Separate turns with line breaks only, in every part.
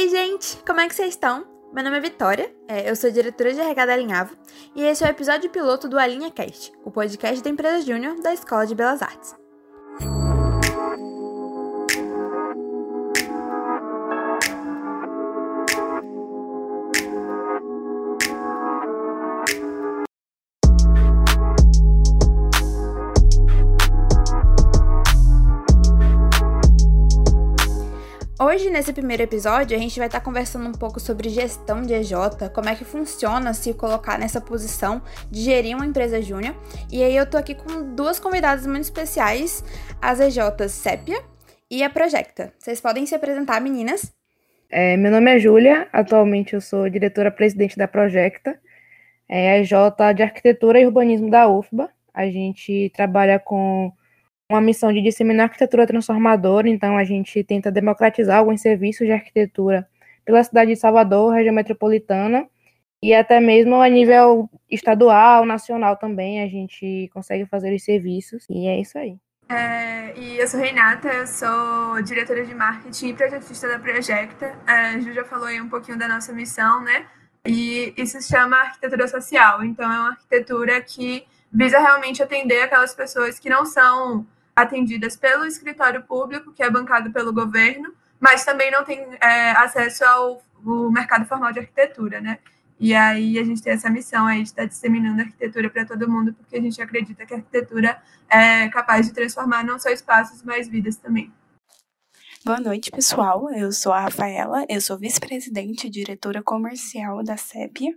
Ei, gente! Como é que vocês estão? Meu nome é Vitória, é, eu sou diretora de RH da Alinhavo e esse é o episódio piloto do Alinha Cast, o podcast da empresa júnior da Escola de Belas Artes. Hoje, nesse primeiro episódio, a gente vai estar conversando um pouco sobre gestão de EJ, como é que funciona se colocar nessa posição de gerir uma empresa júnior. E aí eu tô aqui com duas convidadas muito especiais, as EJs Sépia e a Projecta. Vocês podem se apresentar, meninas?
É, meu nome é Júlia, atualmente eu sou diretora-presidente da Projecta, é a EJ de Arquitetura e Urbanismo da UFBA. A gente trabalha com uma missão de disseminar arquitetura transformadora, então a gente tenta democratizar alguns serviços de arquitetura pela cidade de Salvador, região metropolitana, e até mesmo a nível estadual, nacional também, a gente consegue fazer os serviços, e é isso aí.
É, e eu sou Renata, eu sou diretora de marketing e projetista da Projecta. A Ju já falou aí um pouquinho da nossa missão, né? E isso se chama arquitetura social. Então, é uma arquitetura que visa realmente atender aquelas pessoas que não são atendidas pelo escritório público, que é bancado pelo governo, mas também não tem é, acesso ao, ao mercado formal de arquitetura, né? E aí a gente tem essa missão aí de estar disseminando arquitetura para todo mundo, porque a gente acredita que a arquitetura é capaz de transformar não só espaços, mas vidas também.
Boa noite, pessoal. Eu sou a Rafaela, eu sou vice-presidente e diretora comercial da CEPIA,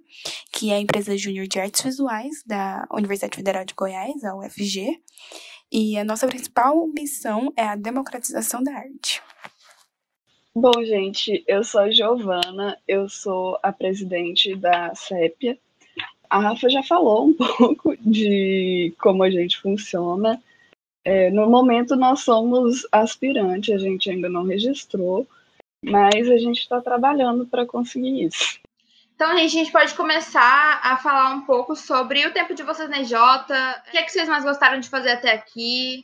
que é a empresa júnior de artes visuais da Universidade Federal de Goiás, a UFG. E a nossa principal missão é a democratização da arte.
Bom, gente, eu sou a Giovana, eu sou a presidente da CEPIA. A Rafa já falou um pouco de como a gente funciona. É, no momento, nós somos aspirante, a gente ainda não registrou, mas a gente está trabalhando para conseguir isso.
Então, gente, a gente pode começar a falar um pouco sobre o tempo de vocês na EJ, o que é que vocês mais gostaram de fazer até aqui,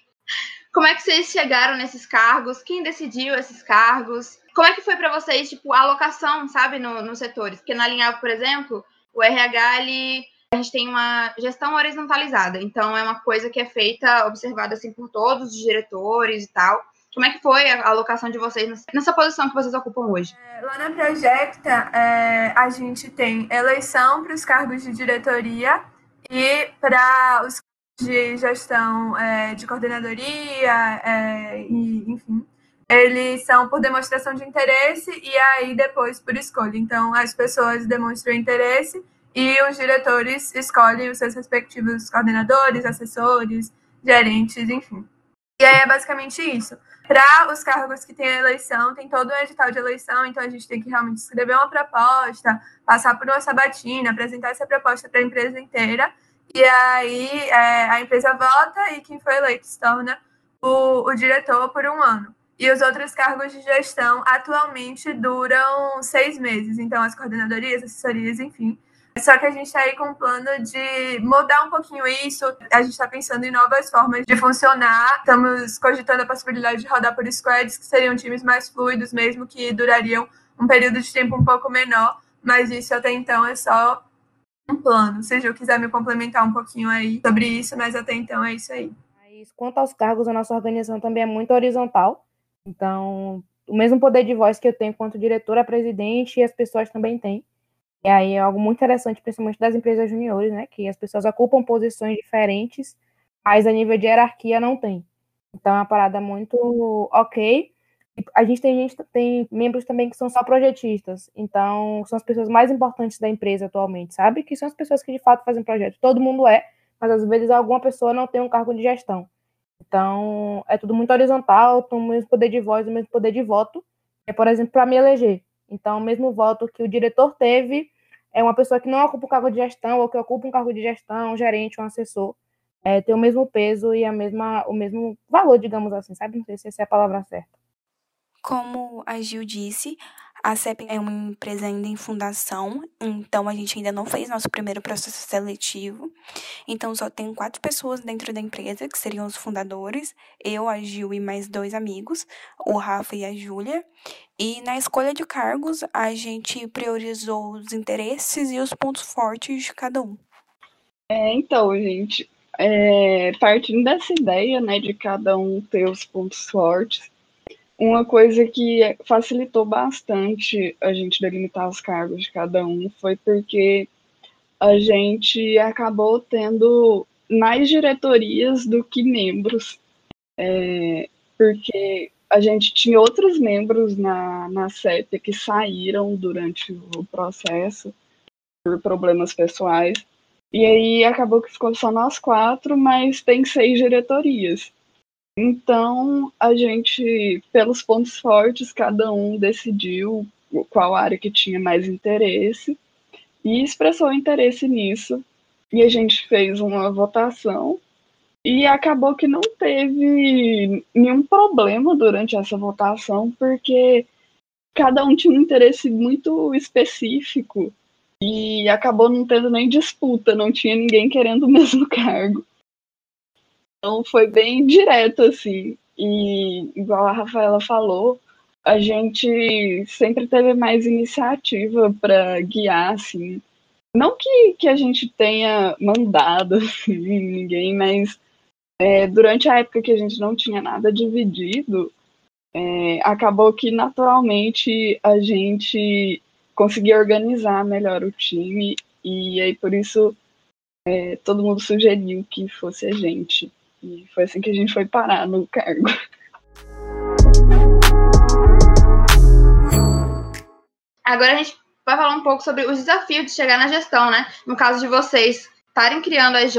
como é que vocês chegaram nesses cargos, quem decidiu esses cargos, como é que foi para vocês, tipo, a alocação, sabe, no, nos setores? Porque na linha, por exemplo, o RH, ele, a gente tem uma gestão horizontalizada, então é uma coisa que é feita, observada assim por todos os diretores e tal. Como é que foi a alocação de vocês nessa posição que vocês ocupam hoje?
É, lá na Projecta, é, a gente tem eleição para os cargos de diretoria e para os de gestão é, de coordenadoria, é, e, enfim. Eles são por demonstração de interesse e aí depois por escolha. Então, as pessoas demonstram interesse e os diretores escolhem os seus respectivos coordenadores, assessores, gerentes, enfim. E aí é basicamente isso. Para os cargos que têm a eleição, tem todo o edital de eleição, então a gente tem que realmente escrever uma proposta, passar por uma sabatina, apresentar essa proposta para a empresa inteira, e aí é, a empresa vota e quem foi eleito se torna o, o diretor por um ano. E os outros cargos de gestão atualmente duram seis meses, então as coordenadorias, assessorias, enfim, só que a gente está aí com um plano de mudar um pouquinho isso. A gente está pensando em novas formas de funcionar. Estamos cogitando a possibilidade de rodar por squads, que seriam times mais fluidos mesmo, que durariam um período de tempo um pouco menor. Mas isso até então é só um plano. Se eu quiser me complementar um pouquinho aí sobre isso, mas até então é isso aí.
Quanto aos cargos, a nossa organização também é muito horizontal. Então, o mesmo poder de voz que eu tenho quanto diretora, presidente, as pessoas também têm. E aí é algo muito interessante, principalmente das empresas juniores, né? Que as pessoas ocupam posições diferentes, mas a nível de hierarquia não tem. Então é uma parada muito ok. A gente tem gente tem membros também que são só projetistas, então são as pessoas mais importantes da empresa atualmente, sabe? Que são as pessoas que de fato fazem projeto. Todo mundo é, mas às vezes alguma pessoa não tem um cargo de gestão. Então é tudo muito horizontal, tem o mesmo poder de voz, o mesmo poder de voto. É, por exemplo, para me eleger. Então, o mesmo voto que o diretor teve é uma pessoa que não ocupa o cargo de gestão ou que ocupa um cargo de gestão, um gerente, um assessor, é, tem o mesmo peso e a mesma, o mesmo valor, digamos assim, sabe? Não sei se essa é a palavra certa.
Como a Gil disse, A CEP é uma empresa ainda em fundação, então a gente ainda não fez nosso primeiro processo seletivo. Então só tem quatro pessoas dentro da empresa, que seriam os fundadores, eu, a Gil e mais dois amigos, o Rafa e a Júlia. E na escolha de cargos, a gente priorizou os interesses e os pontos fortes de cada um.
É, então, gente, é, partindo dessa ideia, né, de cada um ter os pontos fortes, uma coisa que facilitou bastante a gente delimitar os cargos de cada um foi porque a gente acabou tendo mais diretorias do que membros, é, porque a gente tinha outros membros na, na CEP que saíram durante o processo por problemas pessoais, e aí acabou que ficou só nós quatro, mas tem seis diretorias. Então, a gente, pelos pontos fortes, cada um decidiu qual área que tinha mais interesse e expressou interesse nisso. E a gente fez uma votação e acabou que não teve nenhum problema durante essa votação, porque cada um tinha um interesse muito específico e acabou não tendo nem disputa, não tinha ninguém querendo o mesmo cargo. Então foi bem direto, assim. E igual a Rafaela falou, a gente sempre teve mais iniciativa para guiar, assim. Não que, que a gente tenha mandado assim, ninguém, mas é, durante a época que a gente não tinha nada dividido, é, acabou que naturalmente a gente conseguia organizar melhor o time e aí por isso é, todo mundo sugeriu que fosse a gente. E foi assim que a gente foi parar no cargo.
Agora a gente vai falar um pouco sobre os desafios de chegar na gestão, né? No caso de vocês estarem criando a EJ,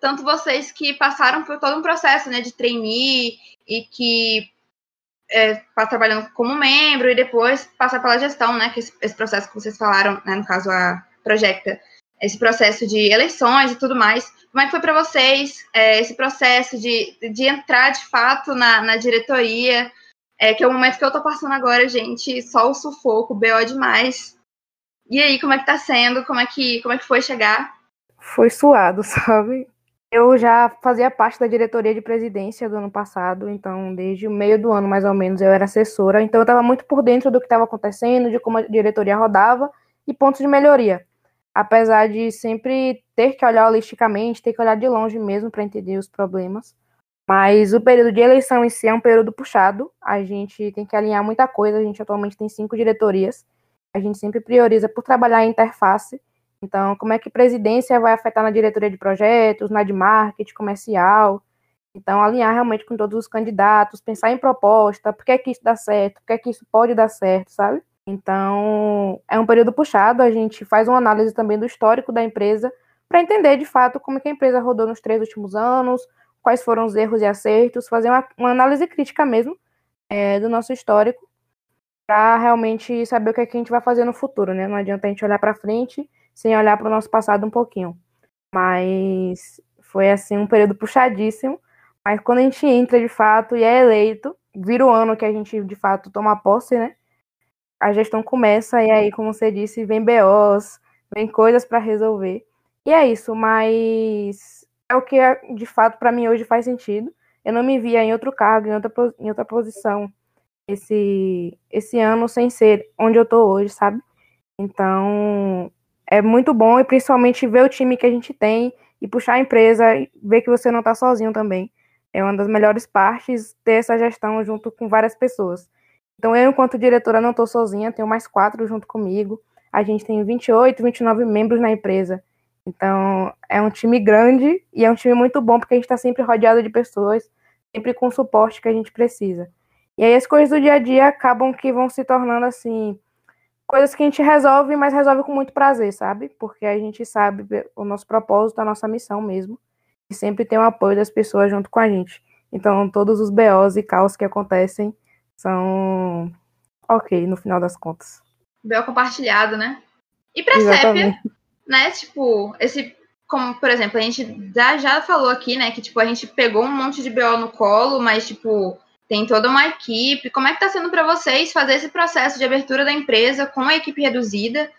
tanto vocês que passaram por todo um processo né, de trainee e que é, tá trabalhando como membro e depois passar pela gestão, né? Que esse, esse processo que vocês falaram, né, no caso a Projecta, esse processo de eleições e tudo mais. Como é que foi para vocês é, esse processo de, de entrar de fato na, na diretoria? É, que é o momento que eu tô passando agora, gente, só o sufoco, BO demais. E aí, como é que tá sendo? Como é que, como é que foi chegar?
Foi suado, sabe? Eu já fazia parte da diretoria de presidência do ano passado, então desde o meio do ano, mais ou menos, eu era assessora, então eu estava muito por dentro do que estava acontecendo, de como a diretoria rodava e pontos de melhoria apesar de sempre ter que olhar holisticamente, ter que olhar de longe mesmo para entender os problemas. Mas o período de eleição em si é um período puxado, a gente tem que alinhar muita coisa, a gente atualmente tem cinco diretorias, a gente sempre prioriza por trabalhar a interface, então como é que presidência vai afetar na diretoria de projetos, na de marketing, comercial, então alinhar realmente com todos os candidatos, pensar em proposta, por que é que isso dá certo, por que é que isso pode dar certo, sabe? Então, é um período puxado, a gente faz uma análise também do histórico da empresa para entender de fato como é que a empresa rodou nos três últimos anos, quais foram os erros e acertos, fazer uma, uma análise crítica mesmo é, do nosso histórico para realmente saber o que, é que a gente vai fazer no futuro, né? Não adianta a gente olhar para frente sem olhar para o nosso passado um pouquinho. Mas foi assim um período puxadíssimo. Mas quando a gente entra de fato e é eleito, vira o ano que a gente de fato toma posse, né? A gestão começa e aí, como você disse, vem BOs, vem coisas para resolver. E é isso, mas é o que de fato para mim hoje faz sentido. Eu não me via em outro cargo, em outra, em outra posição esse, esse ano sem ser onde eu tô hoje, sabe? Então, é muito bom e principalmente ver o time que a gente tem e puxar a empresa ver que você não está sozinho também. É uma das melhores partes ter essa gestão junto com várias pessoas. Então, eu, enquanto diretora, não estou sozinha, tenho mais quatro junto comigo. A gente tem 28, 29 membros na empresa. Então, é um time grande e é um time muito bom, porque a gente está sempre rodeado de pessoas, sempre com o suporte que a gente precisa. E aí, as coisas do dia a dia acabam que vão se tornando assim, coisas que a gente resolve, mas resolve com muito prazer, sabe? Porque a gente sabe o nosso propósito, a nossa missão mesmo, e sempre tem o apoio das pessoas junto com a gente. Então, todos os BOs e caos que acontecem são ok no final das contas.
Bel compartilhado, né? E pra Sépia, né? Tipo, esse. Como, por exemplo, a gente já, já falou aqui, né? Que tipo, a gente pegou um monte de BO no colo, mas, tipo, tem toda uma equipe. Como é que está sendo para vocês fazer esse processo de abertura da empresa com a equipe reduzida?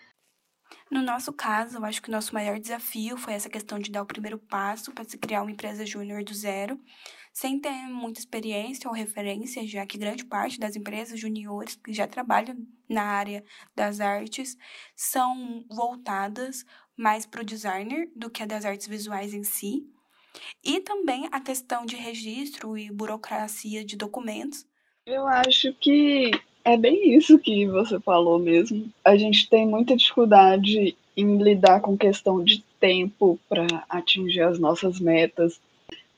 No nosso caso, eu acho que o nosso maior desafio foi essa questão de dar o primeiro passo para se criar uma empresa júnior do zero, sem ter muita experiência ou referência, já que grande parte das empresas juniores que já trabalham na área das artes são voltadas mais para o designer do que a das artes visuais em si. E também a questão de registro e burocracia de documentos.
Eu acho que é bem isso que você falou mesmo. A gente tem muita dificuldade em lidar com questão de tempo para atingir as nossas metas,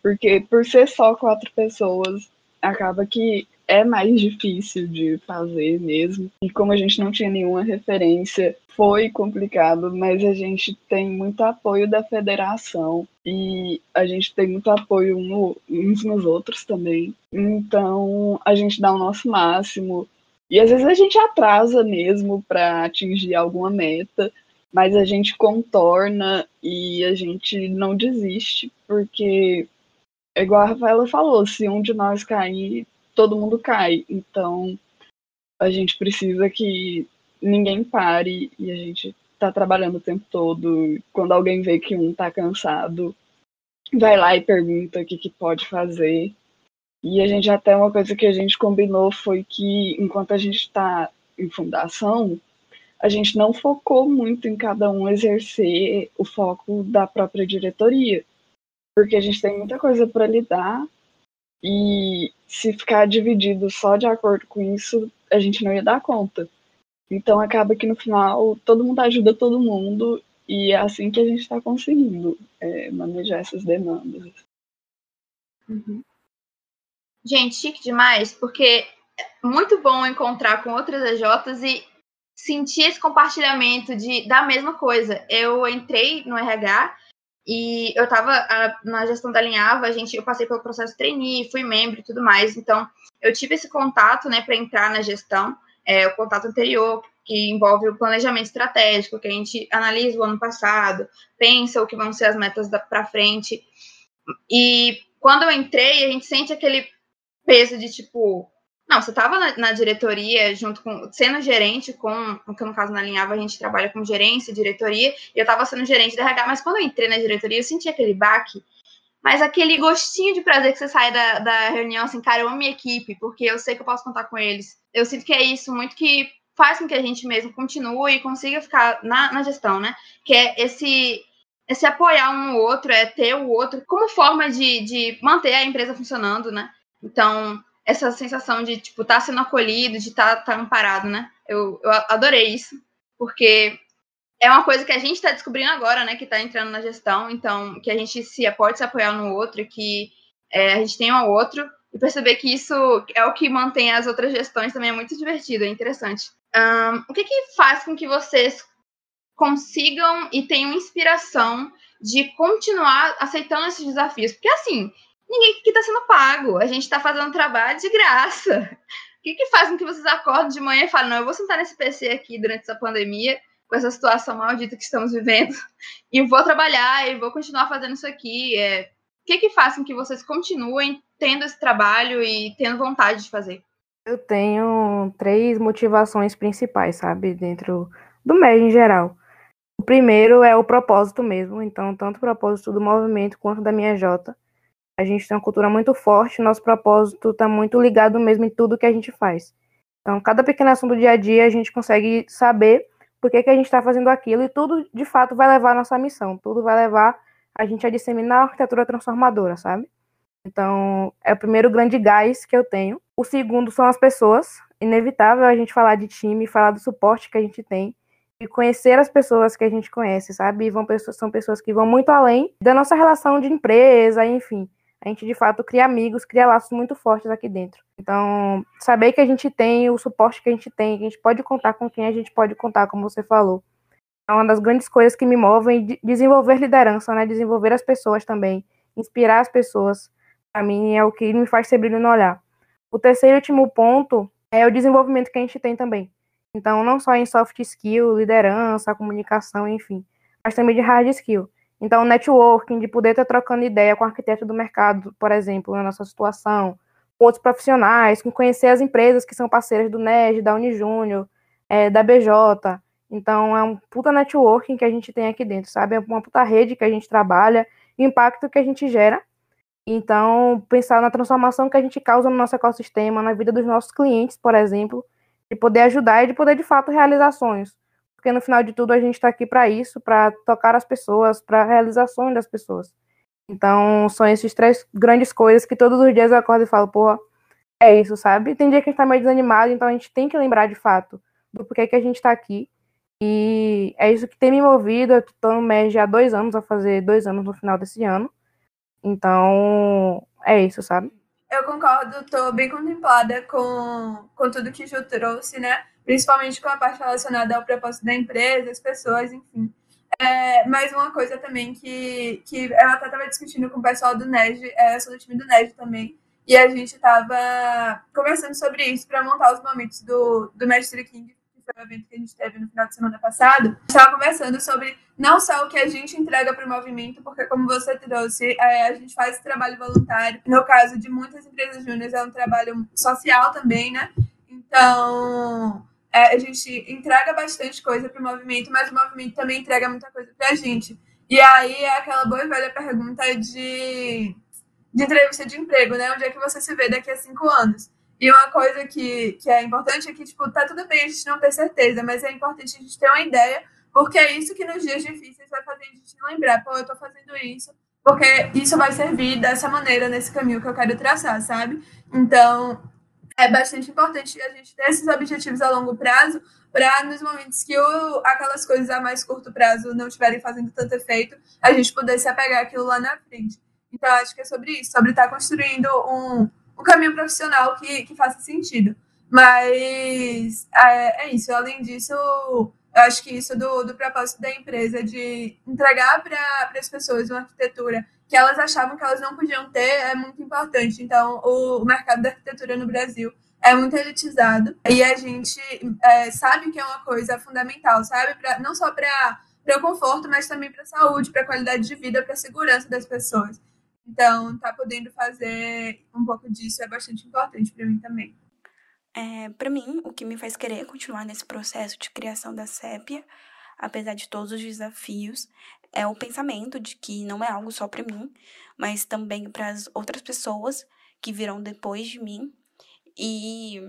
porque por ser só quatro pessoas, acaba que é mais difícil de fazer mesmo. E como a gente não tinha nenhuma referência, foi complicado, mas a gente tem muito apoio da federação e a gente tem muito apoio uns nos outros também. Então a gente dá o nosso máximo. E às vezes a gente atrasa mesmo para atingir alguma meta, mas a gente contorna e a gente não desiste, porque, igual a Rafaela falou, se um de nós cair, todo mundo cai. Então a gente precisa que ninguém pare e a gente tá trabalhando o tempo todo. Quando alguém vê que um tá cansado, vai lá e pergunta o que, que pode fazer. E a gente até uma coisa que a gente combinou foi que enquanto a gente está em fundação, a gente não focou muito em cada um exercer o foco da própria diretoria, porque a gente tem muita coisa para lidar e se ficar dividido só de acordo com isso, a gente não ia dar conta. Então acaba que no final todo mundo ajuda todo mundo e é assim que a gente está conseguindo é, manejar essas demandas.
Uhum. Gente, chique demais, porque é muito bom encontrar com outras EJs e sentir esse compartilhamento de da mesma coisa. Eu entrei no RH e eu estava na gestão da Linhava, a gente, eu passei pelo processo trainee, fui membro e tudo mais, então eu tive esse contato, né, para entrar na gestão, é, o contato anterior, que envolve o planejamento estratégico, que a gente analisa o ano passado, pensa o que vão ser as metas para frente. E quando eu entrei, a gente sente aquele peso de tipo, não, você estava na, na, diretoria junto com sendo gerente com, que no caso na Linhava a gente trabalha com gerência, diretoria, e eu estava sendo gerente da RH, mas quando eu entrei na diretoria, eu senti aquele baque, mas aquele gostinho de prazer que você sai da, da reunião assim, cara, eu amo minha equipe, porque eu sei que eu posso contar com eles. Eu sinto que é isso muito que faz com que a gente mesmo continue e consiga ficar na, na gestão, né? Que é esse esse apoiar um no outro, é ter o outro como forma de, de manter a empresa funcionando, né? Então, essa sensação de, tipo, estar tá sendo acolhido, de estar tá, tá amparado, né? Eu, eu adorei isso, porque é uma coisa que a gente está descobrindo agora, né? Que está entrando na gestão, então, que a gente se pode se apoiar no outro, que é, a gente tem um outro, e perceber que isso é o que mantém as outras gestões também é muito divertido, é interessante. Um, o que, que faz com que vocês consigam e tenham inspiração de continuar aceitando esses desafios? Porque, assim, ninguém aqui está sendo pago. A gente está fazendo trabalho de graça. O que, que faz com que vocês acordem de manhã e falem, não, eu vou sentar nesse PC aqui durante essa pandemia, com essa situação maldita que estamos vivendo, e vou trabalhar e vou continuar fazendo isso aqui. É, o que, que faz com que vocês continuem tendo esse trabalho e tendo vontade de fazer?
Eu tenho três motivações principais, sabe, dentro do MED em geral. O primeiro é o propósito mesmo, então, tanto o propósito do movimento quanto da minha Jota a gente tem uma cultura muito forte, nosso propósito está muito ligado mesmo em tudo que a gente faz. Então, cada pequena ação do dia a dia, a gente consegue saber por que, que a gente está fazendo aquilo e tudo, de fato, vai levar a nossa missão. Tudo vai levar a gente a disseminar a arquitetura transformadora, sabe? Então, é o primeiro grande gás que eu tenho. O segundo são as pessoas. Inevitável a gente falar de time, falar do suporte que a gente tem e conhecer as pessoas que a gente conhece, sabe? E vão, são pessoas que vão muito além da nossa relação de empresa, enfim a gente de fato cria amigos, cria laços muito fortes aqui dentro. Então, saber que a gente tem o suporte que a gente tem, que a gente pode contar com quem a gente pode contar, como você falou, é uma das grandes coisas que me movem desenvolver liderança, né? Desenvolver as pessoas também, inspirar as pessoas. Para mim é o que me faz ser brilho no olhar. O terceiro e último ponto é o desenvolvimento que a gente tem também. Então, não só em soft skill, liderança, comunicação, enfim, mas também de hard skill. Então, networking, de poder estar trocando ideia com o arquiteto do mercado, por exemplo, na nossa situação, com outros profissionais, com conhecer as empresas que são parceiras do NED, da Unijúnior, é, da BJ. Então, é um puta networking que a gente tem aqui dentro, sabe? É uma puta rede que a gente trabalha, impacto que a gente gera. Então, pensar na transformação que a gente causa no nosso ecossistema, na vida dos nossos clientes, por exemplo, de poder ajudar e de poder, de fato, realizar sonhos. Porque, no final de tudo, a gente está aqui para isso, para tocar as pessoas, para realizações das pessoas. Então, são esses três grandes coisas que todos os dias eu acordo e falo, porra, é isso, sabe? Tem dia que a gente tá meio desanimado, então a gente tem que lembrar de fato do porquê que a gente tá aqui. E é isso que tem me movido. Eu tô no MES já há dois anos, a fazer dois anos no final desse ano. Então, é isso, sabe?
Eu concordo, tô bem contemplada com, com tudo que o Ju trouxe, né? Principalmente com a parte relacionada ao propósito da empresa, as pessoas, enfim. É, mas uma coisa também que, que eu até estava discutindo com o pessoal do NED, é, sou do time do NED também, e a gente estava conversando sobre isso para montar os momentos do, do Mestre King, que foi o evento que a gente teve no final de semana passado. Estava conversando sobre não só o que a gente entrega para o movimento, porque como você trouxe, é, a gente faz trabalho voluntário. No caso de muitas empresas júniores, é um trabalho social também, né? Então, é, a gente entrega bastante coisa para o movimento, mas o movimento também entrega muita coisa para a gente. E aí é aquela boa e velha pergunta de, de entrevista de emprego, né? Onde é que você se vê daqui a cinco anos? E uma coisa que, que é importante é que, tipo, tá tudo bem a gente não ter certeza, mas é importante a gente ter uma ideia, porque é isso que nos dias difíceis vai fazer a gente lembrar, pô, eu tô fazendo isso, porque isso vai servir dessa maneira, nesse caminho que eu quero traçar, sabe? Então, é bastante importante a gente ter esses objetivos a longo prazo para nos momentos que o, aquelas coisas a mais curto prazo não estiverem fazendo tanto efeito, a gente poder se apegar aquilo lá na frente. Então, acho que é sobre isso, sobre estar construindo um, um caminho profissional que, que faça sentido. Mas é, é isso. Além disso, eu acho que isso do, do propósito da empresa de entregar para as pessoas uma arquitetura que elas achavam que elas não podiam ter é muito importante. Então, o, o mercado da arquitetura no Brasil é muito elitizado e a gente é, sabe que é uma coisa fundamental, sabe? Pra, não só para o conforto, mas também para a saúde, para a qualidade de vida, para a segurança das pessoas. Então, tá podendo fazer um pouco disso é bastante importante para mim também.
É, para mim, o que me faz querer continuar nesse processo de criação da Sépia, apesar de todos os desafios, é o pensamento de que não é algo só para mim, mas também para as outras pessoas que virão depois de mim e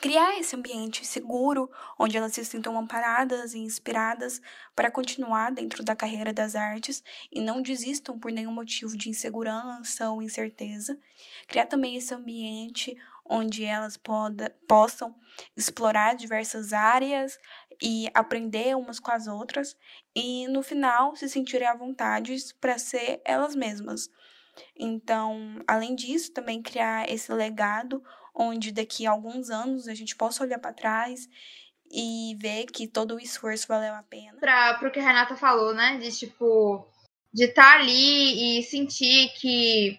criar esse ambiente seguro onde elas se sintam amparadas e inspiradas para continuar dentro da carreira das artes e não desistam por nenhum motivo de insegurança ou incerteza. Criar também esse ambiente onde elas poda, possam explorar diversas áreas e aprender umas com as outras e no final se sentirem à vontade para ser elas mesmas. Então, além disso, também criar esse legado onde daqui a alguns anos a gente possa olhar para trás e ver que todo o esforço valeu a pena.
Para o que a Renata falou, né, de tipo de estar tá ali e sentir que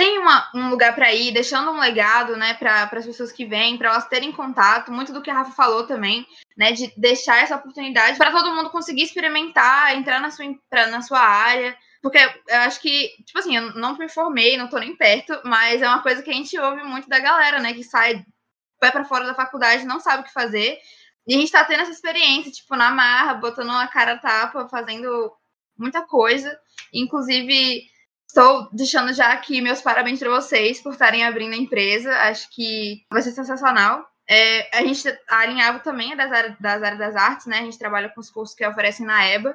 tem uma, um lugar para ir, deixando um legado, né, para as pessoas que vêm, para elas terem contato, muito do que a Rafa falou também, né, de deixar essa oportunidade para todo mundo conseguir experimentar, entrar na sua, pra, na sua área, porque eu acho que, tipo assim, eu não me formei, não tô nem perto, mas é uma coisa que a gente ouve muito da galera, né, que sai, vai para fora da faculdade, não sabe o que fazer, e a gente tá tendo essa experiência, tipo, na marra, botando uma cara tapa, fazendo muita coisa, inclusive Estou deixando já aqui meus parabéns para vocês por estarem abrindo a empresa. Acho que vai ser sensacional. É, a gente alinhava também é das áreas, das áreas das artes, né? A gente trabalha com os cursos que oferecem na EBA.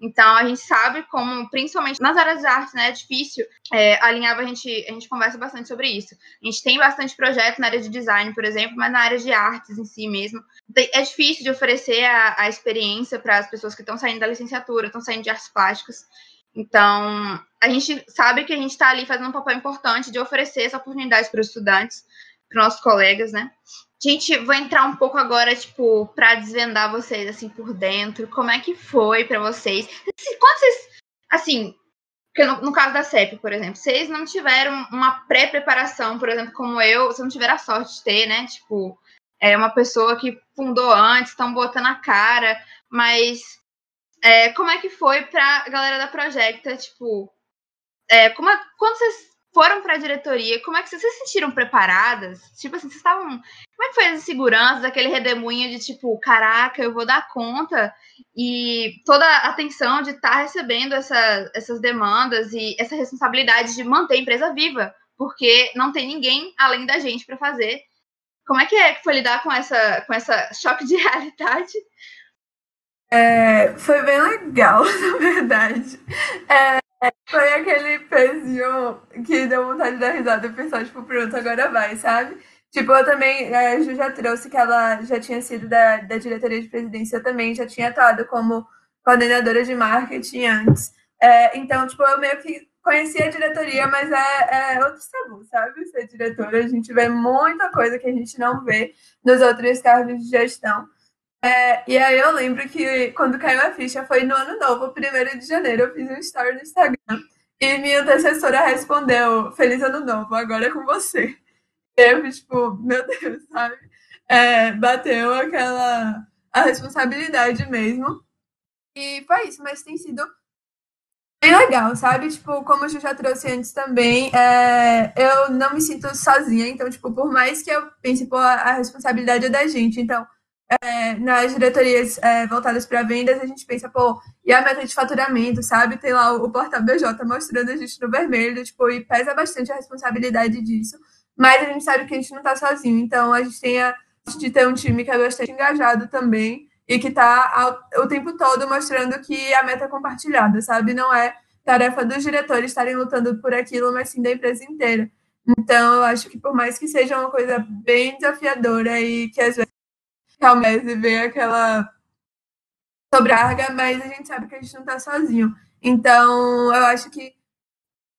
Então a gente sabe como, principalmente nas áreas de artes, né, é difícil. É, alinhava a gente, a gente conversa bastante sobre isso. A gente tem bastante projeto na área de design, por exemplo, mas na área de artes em si mesmo. É difícil de oferecer a, a experiência para as pessoas que estão saindo da licenciatura, estão saindo de artes plásticas. Então, a gente sabe que a gente está ali fazendo um papel importante de oferecer essa oportunidade para os estudantes, para nossos colegas, né? Gente, vou entrar um pouco agora, tipo, para desvendar vocês, assim, por dentro. Como é que foi para vocês? Quando vocês, assim, porque no, no, caso da CEP, por exemplo, vocês não tiveram uma pré-preparação, por exemplo, como eu, vocês não tiveram a sorte de ter, né? Tipo, é uma pessoa que fundou antes, estão botando a cara, mas é, como é que foi pra galera da Projecta, tipo, é, como é, quando vocês foram para a diretoria, como é que vocês se sentiram preparadas? Tipo assim, vocês estavam. Como é que foi as inseguranças, aquele redemoinho de tipo, caraca, eu vou dar conta? E toda a atenção de estar tá recebendo essa, essas demandas e essa responsabilidade de manter a empresa viva, porque não tem ninguém além da gente para fazer. Como é que é que foi lidar com essa, com essa choque de realidade?
É, foi bem legal, na verdade. É, foi aquele pezinho que deu vontade de dar risada e o pessoal, tipo, pronto, agora vai, sabe? Tipo, eu também, a Ju já trouxe que ela já tinha sido da, da diretoria de presidência, também já tinha atuado como coordenadora de marketing antes. É, então, tipo, eu meio que conhecia a diretoria, mas é, é outro tabu, sabe? Ser diretora, a gente vê muita coisa que a gente não vê nos outros cargos de gestão. É, e aí eu lembro que quando caiu a ficha foi no ano novo, primeiro de janeiro, eu fiz um story no Instagram e minha antecessora respondeu: Feliz ano novo, agora é com você. E eu tipo, meu Deus, sabe? É, bateu aquela a responsabilidade mesmo. E foi isso, mas tem sido bem legal, sabe? Tipo, como eu já trouxe antes também, é, eu não me sinto sozinha, então, tipo, por mais que eu pense, pô, a responsabilidade é da gente, então é, nas diretorias é, voltadas para vendas, a gente pensa, pô, e a meta de faturamento, sabe? Tem lá o, o portal BJ mostrando a gente no vermelho, tipo, e pesa bastante a responsabilidade disso. Mas a gente sabe que a gente não está sozinho, então a gente tem a de ter um time que é bastante engajado também e que está o tempo todo mostrando que a meta é compartilhada, sabe? Não é tarefa dos diretores estarem lutando por aquilo, mas sim da empresa inteira. Então, eu acho que por mais que seja uma coisa bem desafiadora e que às vezes Calmese vê aquela sobrecarga, mas a gente sabe que a gente não está sozinho. Então, eu acho que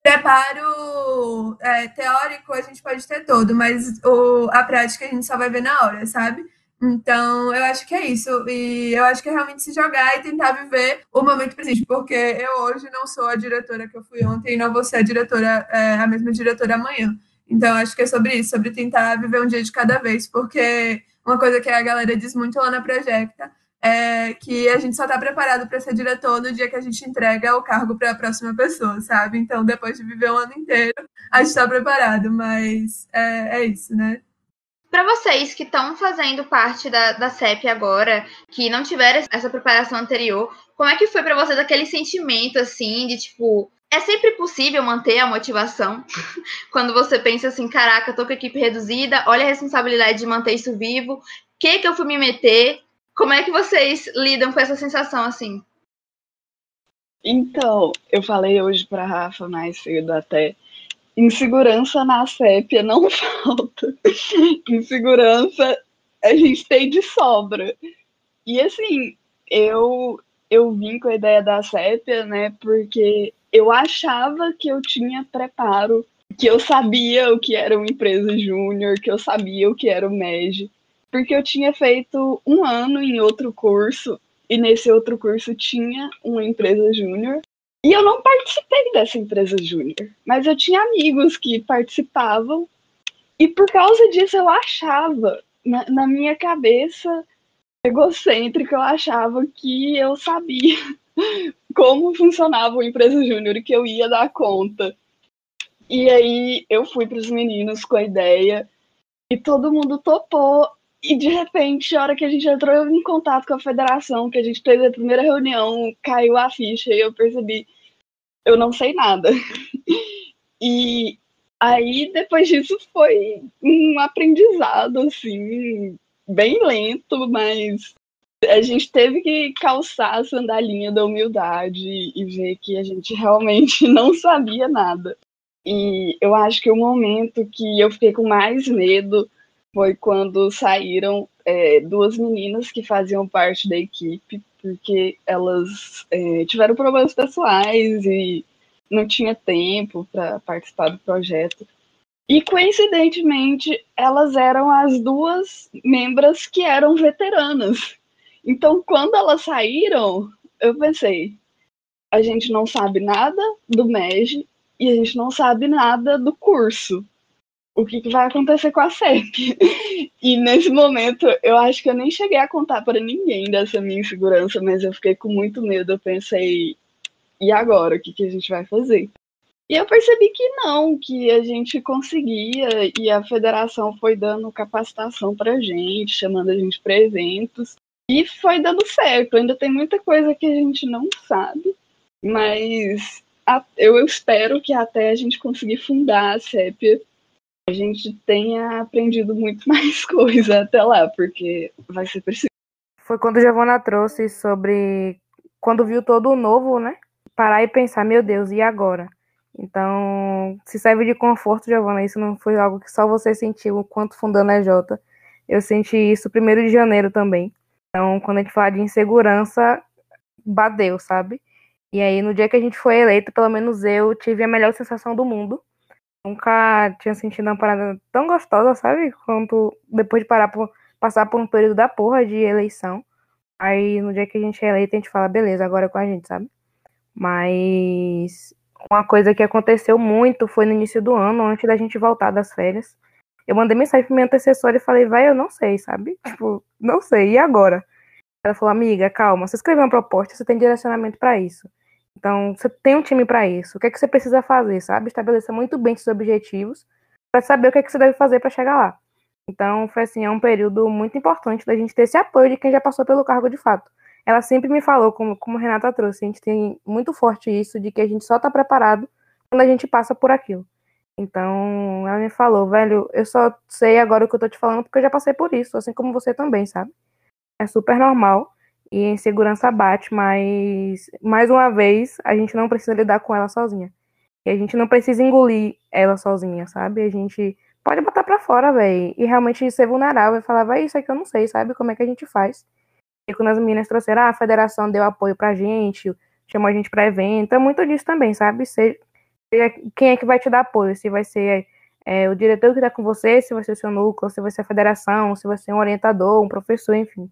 preparo é, teórico a gente pode ter todo, mas o, a prática a gente só vai ver na hora, sabe? Então, eu acho que é isso. E eu acho que é realmente se jogar e tentar viver o momento presente, porque eu hoje não sou a diretora que eu fui ontem e não vou ser a diretora, é, a mesma diretora amanhã. Então, acho que é sobre isso, sobre tentar viver um dia de cada vez, porque uma coisa que a galera diz muito lá na Projecta é que a gente só está preparado para ser diretor no dia que a gente entrega o cargo para a próxima pessoa, sabe? Então, depois de viver um ano inteiro, a gente está preparado, mas é, é isso, né?
Para vocês que estão fazendo parte da, da CEP agora, que não tiveram essa preparação anterior, como é que foi para vocês aquele sentimento assim de tipo, é sempre possível manter a motivação quando você pensa assim, caraca, tô com a equipe reduzida, olha a responsabilidade de manter isso vivo, que que eu fui me meter? Como é que vocês lidam com essa sensação assim?
Então, eu falei hoje para Rafa mais cedo até, insegurança na sépia não falta. insegurança a gente tem de sobra. E assim, eu eu vim com a ideia da sépia, né, porque eu achava que eu tinha preparo, que eu sabia o que era uma empresa júnior, que eu sabia o que era o MEG, porque eu tinha feito um ano em outro curso e nesse outro curso tinha uma empresa júnior. E eu não participei dessa empresa júnior, mas eu tinha amigos que participavam e por causa disso eu achava, na, na minha cabeça egocêntrica, eu achava que eu sabia como funcionava uma empresa júnior e que eu ia dar conta. E aí eu fui para os meninos com a ideia e todo mundo topou. E de repente, a hora que a gente entrou em contato com a federação, que a gente fez a primeira reunião, caiu a ficha e eu percebi, eu não sei nada. E aí depois disso foi um aprendizado assim, bem lento, mas a gente teve que calçar a sandalinha da humildade e ver que a gente realmente não sabia nada. E eu acho que o momento que eu fiquei com mais medo foi quando saíram é, duas meninas que faziam parte da equipe, porque elas é, tiveram problemas pessoais e não tinha tempo para participar do projeto. E coincidentemente, elas eram as duas membros que eram veteranas. Então, quando elas saíram, eu pensei, a gente não sabe nada do MEG e a gente não sabe nada do curso. O que, que vai acontecer com a CEP? E nesse momento, eu acho que eu nem cheguei a contar para ninguém dessa minha insegurança, mas eu fiquei com muito medo. Eu pensei, e agora? O que, que a gente vai fazer? E eu percebi que não, que a gente conseguia, e a federação foi dando capacitação pra gente, chamando a gente para eventos, e foi dando certo. Ainda tem muita coisa que a gente não sabe, mas eu espero que até a gente conseguir fundar a CEP, a gente tenha aprendido muito mais coisa até lá, porque vai ser preciso.
Foi quando a Giovana trouxe sobre quando viu todo o novo, né? Parar e pensar, meu Deus, e agora? Então, se serve de conforto, Giovana, isso não foi algo que só você sentiu quanto fundando a Jota. Eu senti isso primeiro de janeiro também. Então, quando a gente fala de insegurança, bateu, sabe? E aí, no dia que a gente foi eleito, pelo menos eu tive a melhor sensação do mundo. Nunca tinha sentido uma parada tão gostosa, sabe? Quanto depois de parar por, passar por um período da porra de eleição. Aí, no dia que a gente é eleito, a gente fala, beleza, agora é com a gente, sabe? Mas uma coisa que aconteceu muito foi no início do ano, antes da gente voltar das férias. Eu mandei mensagem pra minha antecessora e falei, vai, eu não sei, sabe? Tipo, não sei, e agora? Ela falou, amiga, calma, você escreveu uma proposta, você tem direcionamento para isso. Então, você tem um time para isso. O que é que você precisa fazer, sabe? Estabeleça muito bem seus objetivos para saber o que é que você deve fazer para chegar lá. Então, foi assim, é um período muito importante da gente ter esse apoio de quem já passou pelo cargo de fato ela sempre me falou, como, como Renata trouxe, a gente tem muito forte isso de que a gente só tá preparado quando a gente passa por aquilo. Então, ela me falou, velho, eu só sei agora o que eu tô te falando porque eu já passei por isso, assim como você também, sabe? É super normal e a insegurança bate, mas mais uma vez a gente não precisa lidar com ela sozinha. E a gente não precisa engolir ela sozinha, sabe? A gente pode botar para fora, velho, e realmente ser vulnerável e falar, vai, isso aqui eu não sei, sabe? Como é que a gente faz? E quando as meninas trouxeram, ah, a federação deu apoio pra gente, chamou a gente pra evento, é muito disso também, sabe? Seja, quem é que vai te dar apoio? Se vai ser é, o diretor que tá com você, se vai ser o seu núcleo, se vai ser a federação, se vai ser um orientador, um professor, enfim.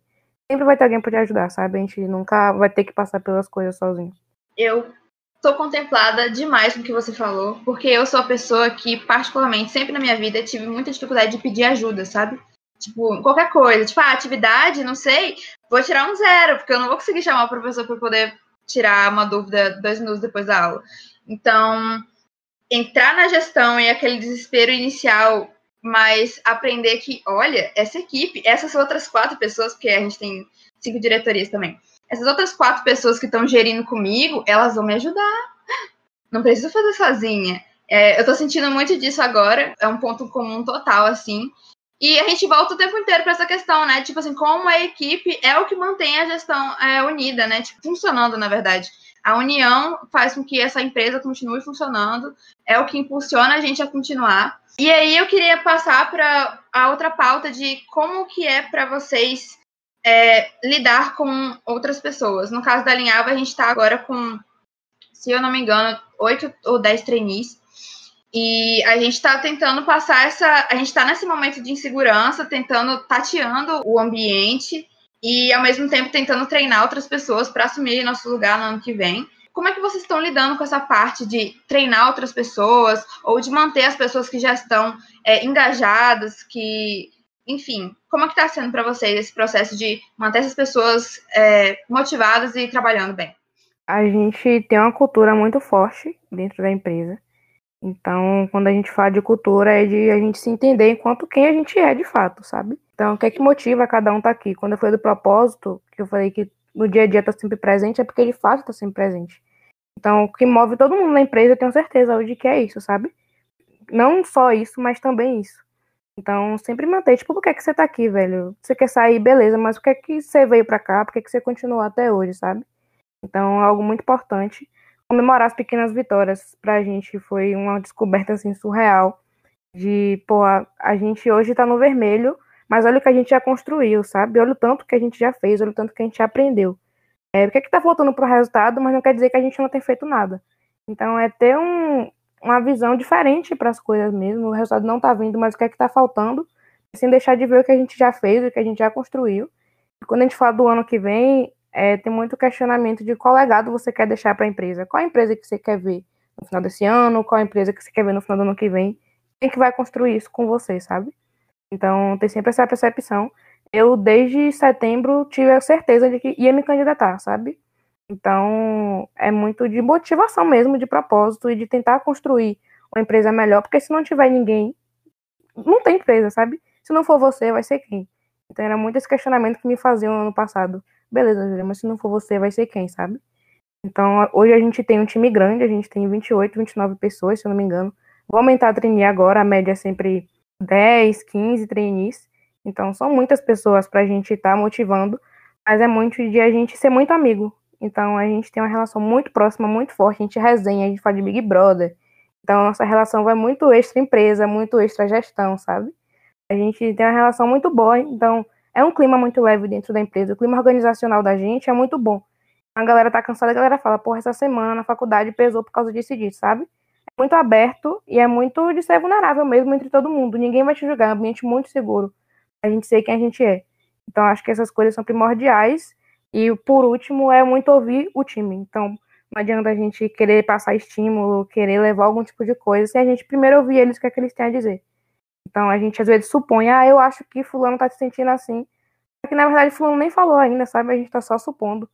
Sempre vai ter alguém pra te ajudar, sabe? A gente nunca vai ter que passar pelas coisas sozinho.
Eu tô contemplada demais com o que você falou, porque eu sou a pessoa que, particularmente, sempre na minha vida tive muita dificuldade de pedir ajuda, sabe? Tipo, qualquer coisa. Tipo, a ah, atividade, não sei, vou tirar um zero, porque eu não vou conseguir chamar o professor para poder tirar uma dúvida dois minutos depois da aula. Então, entrar na gestão e aquele desespero inicial, mas aprender que, olha, essa equipe, essas outras quatro pessoas, porque a gente tem cinco diretorias também, essas outras quatro pessoas que estão gerindo comigo, elas vão me ajudar. Não preciso fazer sozinha. É, eu tô sentindo muito disso agora, é um ponto comum total, assim. E a gente volta o tempo inteiro para essa questão, né? Tipo assim, como a equipe é o que mantém a gestão é, unida, né? Tipo, funcionando, na verdade. A união faz com que essa empresa continue funcionando, é o que impulsiona a gente a continuar. E aí eu queria passar para a outra pauta de como que é para vocês é, lidar com outras pessoas. No caso da Alinhava, a gente está agora com, se eu não me engano, oito ou dez trainees. E a gente está tentando passar essa. A gente está nesse momento de insegurança, tentando, tateando o ambiente e ao mesmo tempo tentando treinar outras pessoas para assumir nosso lugar no ano que vem. Como é que vocês estão lidando com essa parte de treinar outras pessoas ou de manter as pessoas que já estão é, engajadas, que, enfim, como é que está sendo para vocês esse processo de manter essas pessoas é, motivadas e trabalhando bem?
A gente tem uma cultura muito forte dentro da empresa então, quando a gente fala de cultura, é de a gente se entender enquanto quem a gente é de fato, sabe? Então, o que é que motiva cada um estar tá aqui? Quando eu falei do propósito, que eu falei que no dia a dia está sempre presente, é porque de fato está sempre presente. Então, o que move todo mundo na empresa, eu tenho certeza hoje que é isso, sabe? Não só isso, mas também isso. Então, sempre manter, tipo, por que, é que você tá aqui, velho? Você quer sair, beleza, mas por que, é que você veio pra cá? Por que, é que você continuou até hoje, sabe? Então, é algo muito importante comemorar as pequenas vitórias pra gente foi uma descoberta assim surreal de, pô, a, a gente hoje tá no vermelho, mas olha o que a gente já construiu, sabe? Olha o tanto que a gente já fez, olha o tanto que a gente aprendeu. É, o que é que tá faltando pro resultado, mas não quer dizer que a gente não tem feito nada. Então é ter um, uma visão diferente para as coisas mesmo. O resultado não tá vindo, mas o que é que tá faltando, sem deixar de ver o que a gente já fez, o que a gente já construiu. E quando a gente fala do ano que vem, é, tem muito questionamento de qual legado você quer deixar para a empresa. Qual a empresa que você quer ver no final desse ano? Qual a empresa que você quer ver no final do ano que vem? Quem que vai construir isso com você, sabe? Então, tem sempre essa percepção. Eu, desde setembro, tive a certeza de que ia me candidatar, sabe? Então, é muito de motivação mesmo, de propósito e de tentar construir uma empresa melhor, porque se não tiver ninguém, não tem empresa, sabe? Se não for você, vai ser quem? Então, era muito esse questionamento que me faziam no ano passado. Beleza, Julia, mas se não for você, vai ser quem, sabe? Então, hoje a gente tem um time grande, a gente tem 28, 29 pessoas, se eu não me engano. Vou aumentar a trainee agora, a média é sempre 10, 15 trainees. Então, são muitas pessoas para a gente estar tá motivando, mas é muito de a gente ser muito amigo. Então, a gente tem uma relação muito próxima, muito forte. A gente resenha, a gente fala de Big Brother. Então, a nossa relação vai muito extra empresa, muito extra gestão, sabe? A gente tem uma relação muito boa. Então, é um clima muito leve dentro da empresa. O clima organizacional da gente é muito bom. A galera tá cansada, a galera fala, porra, essa semana na faculdade pesou por causa disso e disso, sabe? É muito aberto e é muito de ser vulnerável mesmo entre todo mundo. Ninguém vai te julgar, é um ambiente muito seguro. A gente sei quem a gente é. Então, acho que essas coisas são primordiais. E, por último, é muito ouvir o time. Então, não adianta a gente querer passar estímulo, querer levar algum tipo de coisa, se a gente primeiro ouvir eles o que é que eles têm a dizer. Então, a gente às vezes supõe, ah, eu acho que fulano tá se sentindo assim. Só que, na verdade, fulano nem falou ainda, sabe? A gente tá só supondo.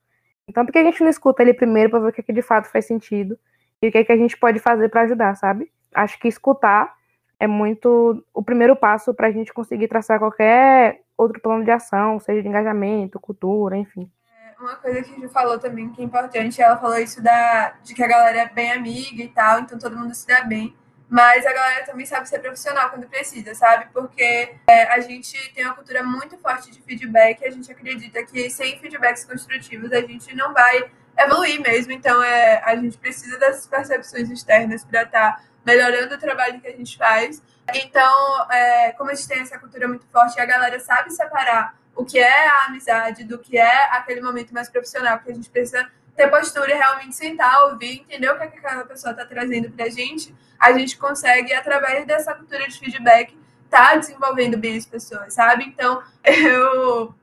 Então, por que a gente não escuta ele primeiro para ver o que, é que de fato faz sentido e o que, é que a gente pode fazer para ajudar, sabe? Acho que escutar é muito o primeiro passo para a gente conseguir traçar qualquer outro plano de ação, seja de engajamento, cultura, enfim.
É, uma coisa que a gente falou também que é importante, ela falou isso da, de que a galera é bem amiga e tal, então todo mundo se dá bem. Mas a galera também sabe ser profissional quando precisa, sabe? Porque é, a gente tem uma cultura muito forte de feedback, a gente acredita que sem feedbacks construtivos a gente não vai evoluir mesmo. Então é, a gente precisa dessas percepções externas para estar tá melhorando o trabalho que a gente faz. Então, é, como a gente tem essa cultura muito forte, a galera sabe separar o que é a amizade do que é aquele momento mais profissional, que a gente precisa ter postura realmente sentar, ouvir, entender o que, é que aquela pessoa está trazendo para a gente, a gente consegue, através dessa cultura de feedback, tá desenvolvendo bem as pessoas, sabe? Então, eu,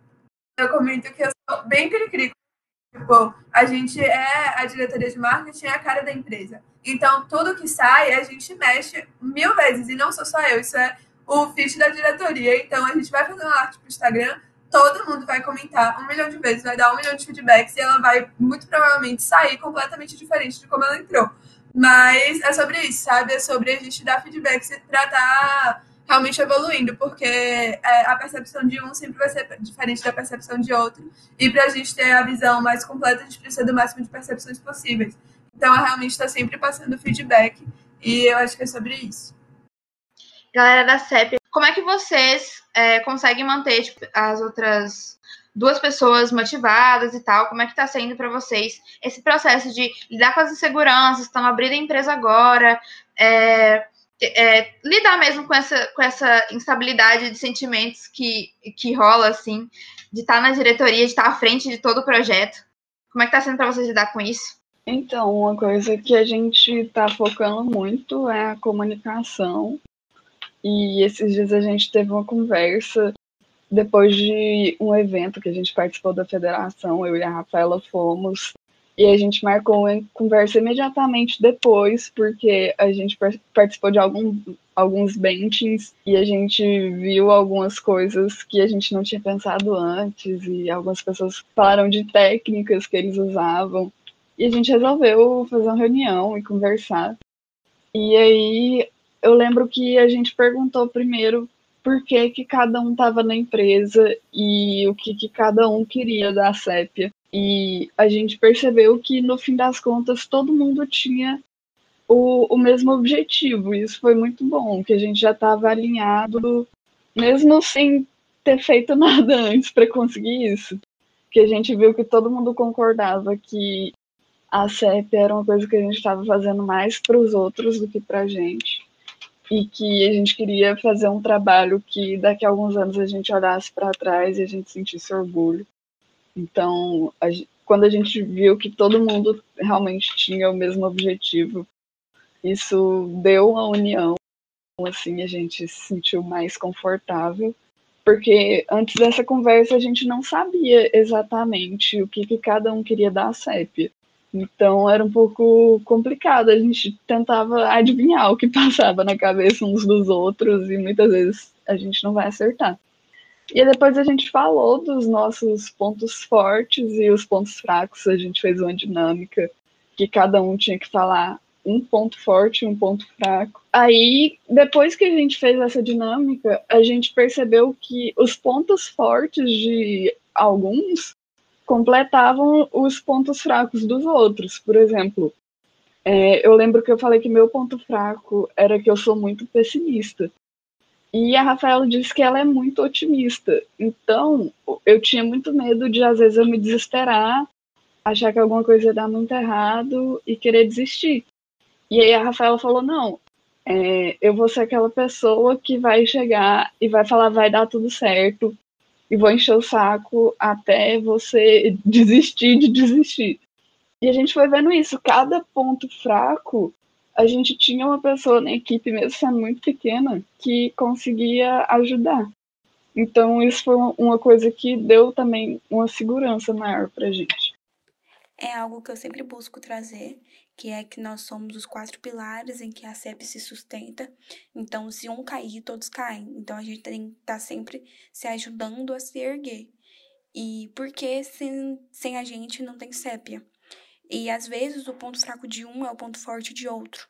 eu comento que eu sou bem cri-cri Tipo, a gente é a diretoria de marketing, é a cara da empresa. Então, tudo que sai, a gente mexe mil vezes. E não sou só eu, isso é o feed da diretoria. Então, a gente vai fazer uma arte pro Instagram, todo mundo vai comentar um milhão de vezes, vai dar um milhão de feedbacks e ela vai, muito provavelmente, sair completamente diferente de como ela entrou. Mas é sobre isso, sabe? É sobre a gente dar feedbacks e tratar realmente evoluindo, porque é, a percepção de um sempre vai ser diferente da percepção de outro. E para a gente ter a visão mais completa, a gente precisa do máximo de percepções possíveis. Então, ela realmente está sempre passando feedback, e eu acho que é sobre isso.
Galera da CEP, como é que vocês é, conseguem manter tipo, as outras duas pessoas motivadas e tal? Como é que está sendo para vocês esse processo de lidar com as inseguranças? Estão abrindo a empresa agora, é, é, lidar mesmo com essa, com essa instabilidade de sentimentos que, que rola, assim, de estar na diretoria, de estar à frente de todo o projeto. Como é que está sendo para vocês lidar com isso?
Então, uma coisa que a gente está focando muito é a comunicação. E esses dias a gente teve uma conversa depois de um evento que a gente participou da federação, eu e a Rafaela fomos e a gente marcou uma conversa imediatamente depois, porque a gente participou de algum, alguns benchings e a gente viu algumas coisas que a gente não tinha pensado antes, e algumas pessoas falaram de técnicas que eles usavam. E a gente resolveu fazer uma reunião e conversar. E aí eu lembro que a gente perguntou primeiro por que, que cada um estava na empresa e o que, que cada um queria da Sépia. E a gente percebeu que, no fim das contas, todo mundo tinha o, o mesmo objetivo. Isso foi muito bom, que a gente já estava alinhado, mesmo sem ter feito nada antes para conseguir isso. Que a gente viu que todo mundo concordava que a CEP era uma coisa que a gente estava fazendo mais para os outros do que para a gente. E que a gente queria fazer um trabalho que daqui a alguns anos a gente olhasse para trás e a gente sentisse orgulho. Então, a, quando a gente viu que todo mundo realmente tinha o mesmo objetivo, isso deu uma união, assim, a gente se sentiu mais confortável, porque antes dessa conversa a gente não sabia exatamente o que, que cada um queria da CEP. Então era um pouco complicado, a gente tentava adivinhar o que passava na cabeça uns dos outros e muitas vezes a gente não vai acertar. E depois a gente falou dos nossos pontos fortes e os pontos fracos. A gente fez uma dinâmica que cada um tinha que falar um ponto forte e um ponto fraco. Aí, depois que a gente fez essa dinâmica, a gente percebeu que os pontos fortes de alguns completavam os pontos fracos dos outros. Por exemplo, é, eu lembro que eu falei que meu ponto fraco era que eu sou muito pessimista. E a Rafaela disse que ela é muito otimista. Então, eu tinha muito medo de, às vezes, eu me desesperar, achar que alguma coisa ia dar muito errado e querer desistir. E aí a Rafaela falou: não, é, eu vou ser aquela pessoa que vai chegar e vai falar: vai dar tudo certo, e vou encher o saco até você desistir de desistir. E a gente foi vendo isso, cada ponto fraco a gente tinha uma pessoa na equipe, mesmo sendo muito pequena, que conseguia ajudar. Então, isso foi uma coisa que deu também uma segurança maior para a gente.
É algo que eu sempre busco trazer, que é que nós somos os quatro pilares em que a CEP se sustenta. Então, se um cair, todos caem. Então, a gente tem que estar tá sempre se ajudando a se erguer. E porque sem, sem a gente não tem sépia. E às vezes o ponto fraco de um é o ponto forte de outro.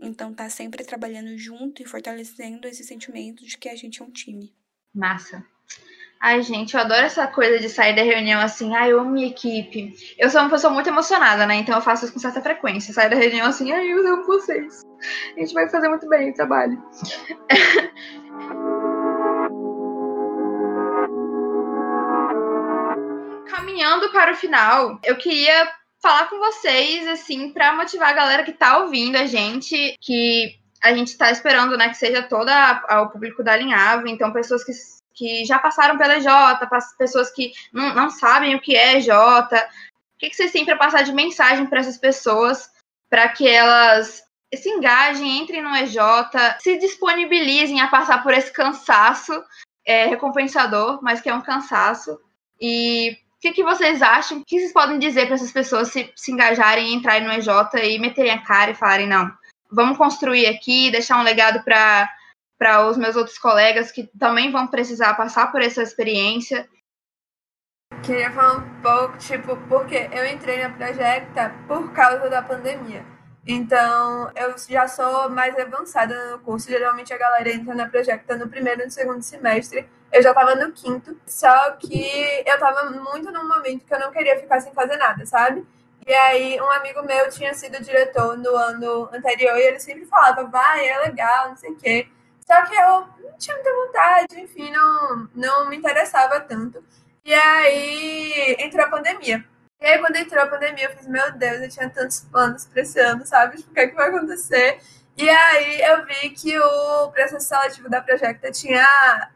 Então tá sempre trabalhando junto e fortalecendo esse sentimento de que a gente é um time.
Massa. Ai, gente, eu adoro essa coisa de sair da reunião assim, ai, eu amo minha equipe. Eu sou uma pessoa muito emocionada, né? Então eu faço isso com certa frequência. Sair da reunião assim, ai, eu amo vocês. A gente vai fazer muito bem o trabalho. Caminhando para o final, eu queria falar com vocês, assim, para motivar a galera que tá ouvindo a gente, que a gente está esperando, né, que seja toda o público da Alinhava, então pessoas que, que já passaram pela Jota, pessoas que não, não sabem o que é Jota. O que, que vocês têm para passar de mensagem para essas pessoas, para que elas se engajem, entrem no EJ, se disponibilizem a passar por esse cansaço é, recompensador, mas que é um cansaço, e que, que vocês acham? O que vocês podem dizer para essas pessoas se, se engajarem, entrarem no EJ e meterem a cara e falarem, não, vamos construir aqui, deixar um legado para para os meus outros colegas que também vão precisar passar por essa experiência.
Queria falar um pouco, tipo, porque eu entrei na Projecta por causa da pandemia. Então, eu já sou mais avançada no curso. Geralmente a galera entra na Projecta no primeiro e no segundo semestre. Eu já estava no quinto, só que eu estava muito num momento que eu não queria ficar sem fazer nada, sabe? E aí, um amigo meu tinha sido diretor no ano anterior e ele sempre falava, vai, é legal, não sei o quê. Só que eu não tinha muita vontade, enfim, não, não me interessava tanto. E aí, entrou a pandemia. E aí, quando entrou a pandemia, eu fiz, meu Deus, eu tinha tantos planos para esse ano, sabe? Tipo, o que é que vai acontecer? E aí eu vi que o processo seletivo da Projecta tinha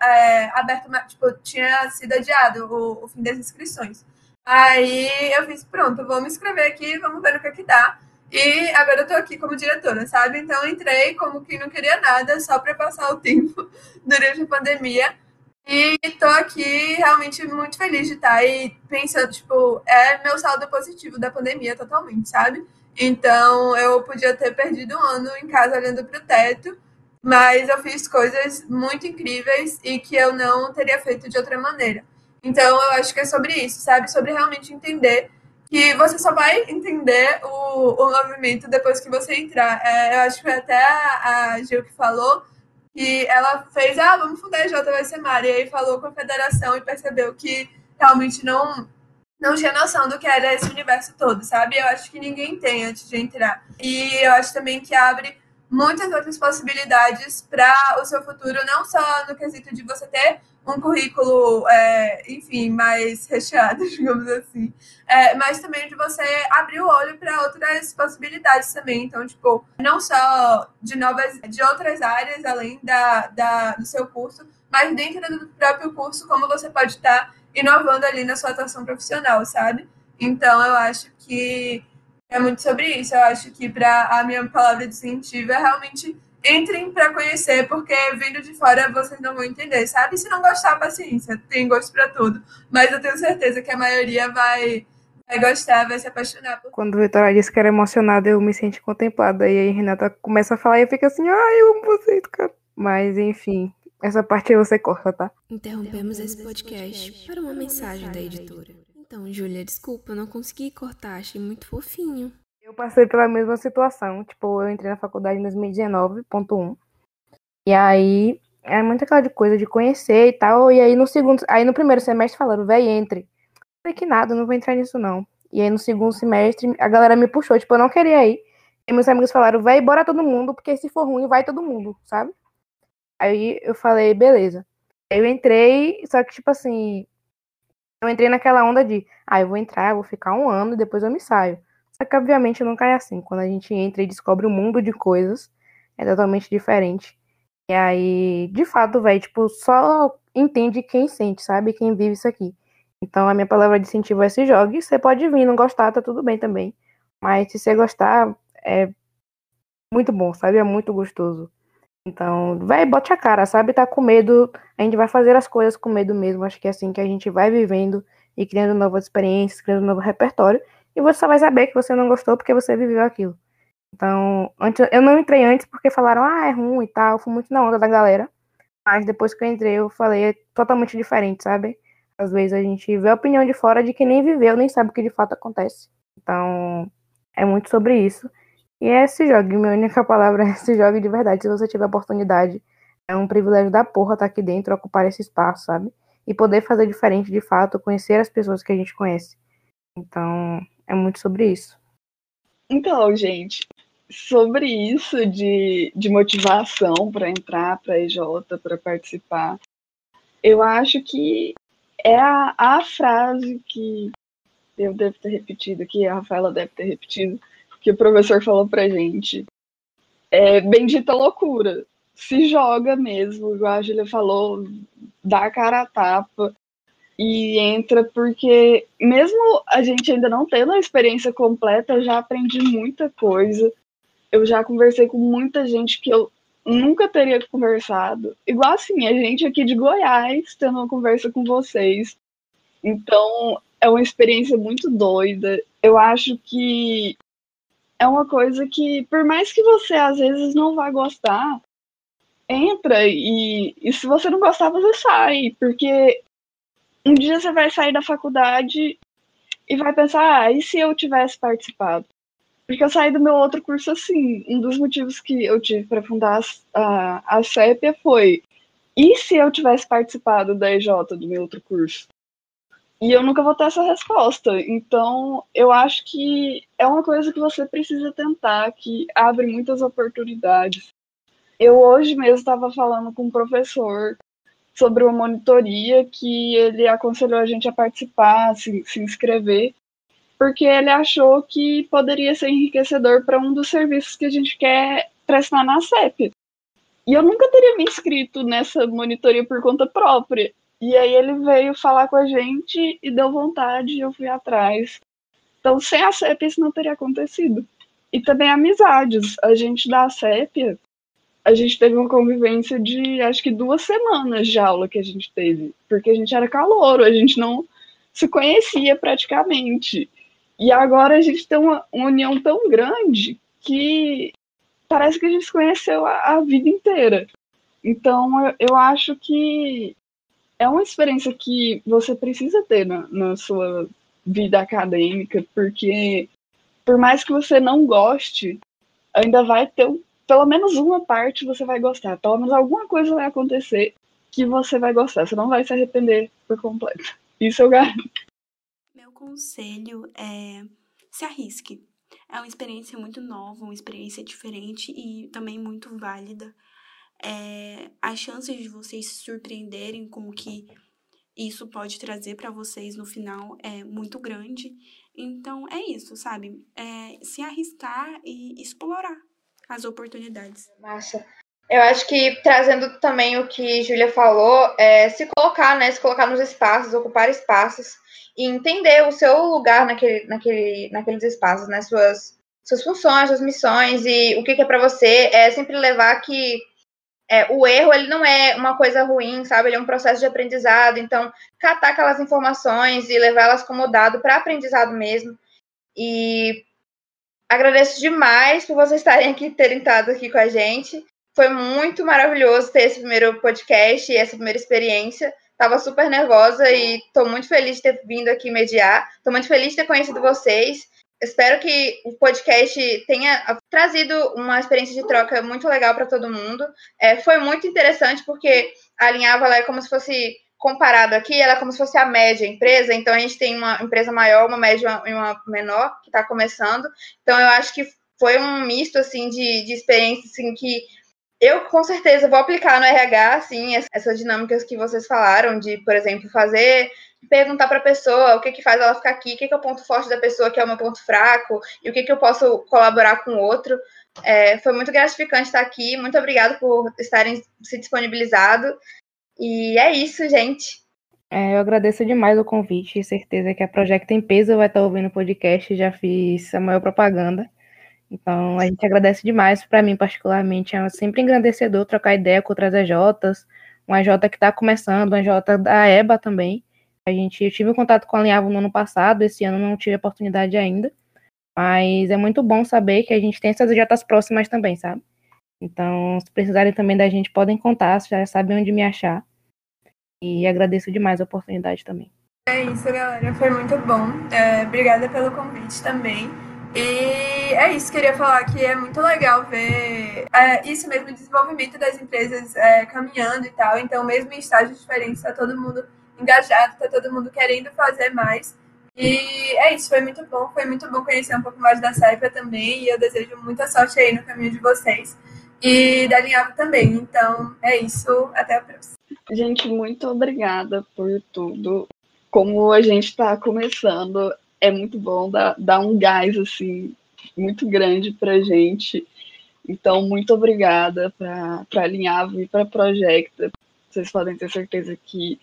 é, aberto, tipo, tinha sido adiado o, o, fim das inscrições. Aí eu fiz, pronto, vou me inscrever aqui, vamos ver o que é que dá. E agora eu tô aqui como diretora, sabe? Então entrei como que não queria nada, só para passar o tempo durante a pandemia. E tô aqui realmente muito feliz de estar e pensando, tipo, é meu saldo positivo da pandemia totalmente, sabe? Então, eu podia ter perdido um ano em casa olhando para o teto, mas eu fiz coisas muito incríveis e que eu não teria feito de outra maneira. Então, eu acho que é sobre isso, sabe? Sobre realmente entender que você só vai entender o, o movimento depois que você entrar. É, eu acho que até a, a Gil que falou que ela fez, ah, vamos fundar a JVC Mar, e aí falou com a federação e percebeu que realmente não não tinha noção do que era esse universo todo, sabe? Eu acho que ninguém tem antes de entrar. E eu acho também que abre muitas outras possibilidades para o seu futuro, não só no quesito de você ter um currículo, é, enfim, mais recheado, digamos assim, é, mas também de você abrir o olho para outras possibilidades também. Então, tipo, não só de novas, de outras áreas além da, da, do seu curso, mas dentro do próprio curso, como você pode estar inovando ali na sua atuação profissional, sabe? Então, eu acho que é muito sobre isso. Eu acho que para a minha palavra de incentivo é realmente entrem para conhecer, porque vindo de fora vocês não vão entender, sabe? Se não gostar, paciência, tem gosto para tudo. Mas eu tenho certeza que a maioria vai, vai gostar, vai se apaixonar. Por...
Quando o Vitória disse que era emocionada, eu me senti contemplada. E aí Renata começa a falar e eu fico assim, ai, eu amo vocês, cara. Mas enfim, Essa parte aí você corta, tá?
Interrompemos esse podcast para uma mensagem da editora. Então, Júlia, desculpa, eu não consegui cortar, achei muito fofinho.
Eu passei pela mesma situação. Tipo, eu entrei na faculdade em 2019.1. E aí, é muito aquela de coisa de conhecer e tal. E aí no segundo, aí no primeiro semestre falaram, véi, entre. Falei que nada, não vou entrar nisso não. E aí no segundo semestre, a galera me puxou, tipo, eu não queria ir. E meus amigos falaram, véi, bora todo mundo, porque se for ruim, vai todo mundo, sabe? Aí eu falei, beleza. Eu entrei, só que, tipo assim, eu entrei naquela onda de, ah, eu vou entrar, eu vou ficar um ano e depois eu me saio. Só que, obviamente, nunca é assim. Quando a gente entra e descobre um mundo de coisas, é totalmente diferente. E aí, de fato, velho, tipo, só entende quem sente, sabe? Quem vive isso aqui. Então, a minha palavra de incentivo é se jogue. Você pode vir, não gostar, tá tudo bem também. Mas se você gostar, é muito bom, sabe? É muito gostoso. Então, vai, bote a cara, sabe? Tá com medo, a gente vai fazer as coisas com medo mesmo. Acho que é assim que a gente vai vivendo e criando novas experiências, criando um novo repertório. E você só vai saber que você não gostou porque você viveu aquilo. Então, antes, eu não entrei antes porque falaram, ah, é ruim e tal. Fui muito na onda da galera. Mas depois que eu entrei, eu falei, é totalmente diferente, sabe? Às vezes a gente vê a opinião de fora de que nem viveu, nem sabe o que de fato acontece. Então, é muito sobre isso. E é se jogue, minha única palavra é se jogue de verdade. Se você tiver oportunidade, é um privilégio da porra estar aqui dentro, ocupar esse espaço, sabe? E poder fazer diferente de fato, conhecer as pessoas que a gente conhece. Então, é muito sobre isso.
Então, gente, sobre isso de, de motivação para entrar para a EJ, para participar, eu acho que é a, a frase que eu devo ter repetido, que a Rafaela deve ter repetido, que o professor falou pra gente. É bendita loucura. Se joga mesmo, igual a Julia falou, dá a cara a tapa e entra, porque mesmo a gente ainda não tendo a experiência completa, eu já aprendi muita coisa. Eu já conversei com muita gente que eu nunca teria conversado. Igual assim, a gente aqui de Goiás tendo uma conversa com vocês. Então, é uma experiência muito doida. Eu acho que é uma coisa que, por mais que você às vezes não vá gostar, entra e, e se você não gostar, você sai, porque um dia você vai sair da faculdade e vai pensar, ah, e se eu tivesse participado? Porque eu saí do meu outro curso assim. Um dos motivos que eu tive para fundar a, a CEPIA foi: e se eu tivesse participado da EJ do meu outro curso? E eu nunca vou ter essa resposta. Então, eu acho que é uma coisa que você precisa tentar, que abre muitas oportunidades. Eu hoje mesmo estava falando com um professor sobre uma monitoria que ele aconselhou a gente a participar, se, se inscrever, porque ele achou que poderia ser enriquecedor para um dos serviços que a gente quer prestar na CEP. E eu nunca teria me inscrito nessa monitoria por conta própria. E aí ele veio falar com a gente e deu vontade eu fui atrás. Então, sem a CEP isso não teria acontecido. E também amizades. A gente da CEP, a gente teve uma convivência de acho que duas semanas de aula que a gente teve. Porque a gente era calouro, a gente não se conhecia praticamente. E agora a gente tem uma, uma união tão grande que parece que a gente se conheceu a, a vida inteira. Então eu, eu acho que é uma experiência que você precisa ter na, na sua vida acadêmica, porque por mais que você não goste, ainda vai ter pelo menos uma parte você vai gostar, pelo menos alguma coisa vai acontecer que você vai gostar, você não vai se arrepender por completo. Isso eu garanto.
Meu conselho é se arrisque. É uma experiência muito nova, uma experiência diferente e também muito válida é, as chances de vocês se surpreenderem com o que isso pode trazer para vocês no final é muito grande. Então é isso, sabe? É se arriscar e explorar as oportunidades.
Massa. Eu acho que trazendo também o que Júlia falou, é se colocar, né? Se colocar nos espaços, ocupar espaços e entender o seu lugar naquele, naquele, naqueles espaços, né? Suas, suas funções, suas missões e o que, que é para você. É sempre levar que é, o erro ele não é uma coisa ruim, sabe? Ele é um processo de aprendizado. Então, catar aquelas informações e levá-las como dado para aprendizado mesmo. E agradeço demais por vocês estarem aqui, terem estado aqui com a gente. Foi muito maravilhoso ter esse primeiro podcast e essa primeira experiência. Tava super nervosa e tô muito feliz de ter vindo aqui mediar. Tô muito feliz de ter conhecido vocês. Espero que o podcast tenha trazido uma experiência de troca muito legal para todo mundo. É, foi muito interessante porque alinhava ela é como se fosse comparado aqui, ela é como se fosse a média empresa. Então a gente tem uma empresa maior, uma média e uma menor que está começando. Então eu acho que foi um misto assim de, de experiência assim que eu com certeza vou aplicar no RH, assim, essas dinâmicas que vocês falaram, de, por exemplo, fazer perguntar para a pessoa o que, que faz ela ficar aqui, o que, que é o ponto forte da pessoa, que é o meu ponto fraco, e o que, que eu posso colaborar com o outro. É, foi muito gratificante estar aqui. Muito obrigada por estarem se disponibilizado. E é isso, gente.
É, eu agradeço demais o convite. Certeza que a Project tem peso vai estar ouvindo o podcast. Já fiz a maior propaganda. Então, a gente agradece demais. Para mim, particularmente, é sempre engrandecedor trocar ideia com outras EJs. Um EJ que está começando, um EJ da EBA também. A gente, eu tive contato com a Alinhavo no ano passado, esse ano não tive oportunidade ainda. Mas é muito bom saber que a gente tem essas EJs próximas também, sabe? Então, se precisarem também da gente, podem contar, já sabem onde me achar. E agradeço demais a oportunidade também.
É isso, galera. Foi muito bom. É, obrigada pelo convite também. E é isso, queria falar que é muito legal ver é, isso mesmo, o desenvolvimento das empresas é, caminhando e tal. Então, mesmo em estágios diferentes, está todo mundo engajado, está todo mundo querendo fazer mais. E é isso, foi muito bom. Foi muito bom conhecer um pouco mais da Saifa também. E eu desejo muita sorte aí no caminho de vocês. E da Linhavo também. Então, é isso. Até a próxima.
Gente, muito obrigada por tudo. Como a gente está começando, é muito bom dar, dar um gás assim muito grande para gente. Então, muito obrigada para a Linhavo e para a Projecta. Vocês podem ter certeza que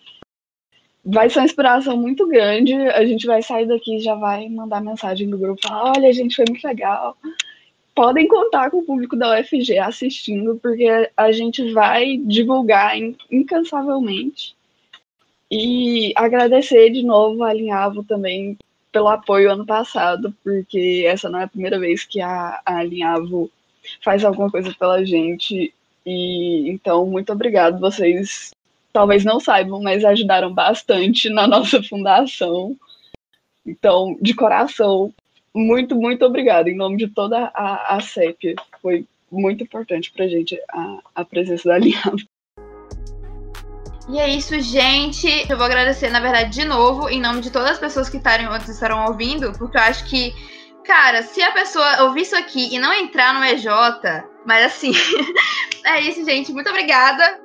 vai ser uma inspiração muito grande. A gente vai sair daqui e já vai mandar mensagem do grupo: olha, gente, foi muito legal. Podem contar com o público da UFG assistindo, porque a gente vai divulgar incansavelmente. E agradecer de novo a Alinhavo também pelo apoio ano passado, porque essa não é a primeira vez que a, a Alinhavo faz alguma coisa pela gente. E então, muito obrigado. Vocês talvez não saibam, mas ajudaram bastante na nossa fundação. Então, de coração, muito, muito obrigada. Em nome de toda a, a CEP, foi muito importante para a gente a presença da Alinhavo.
E é isso, gente. Eu vou agradecer, na verdade, de novo, em nome de todas as pessoas que estarão ouvindo, porque eu acho que, cara, se a pessoa ouvir isso aqui e não entrar no EJ, mas assim, é isso, gente. Muito obrigada.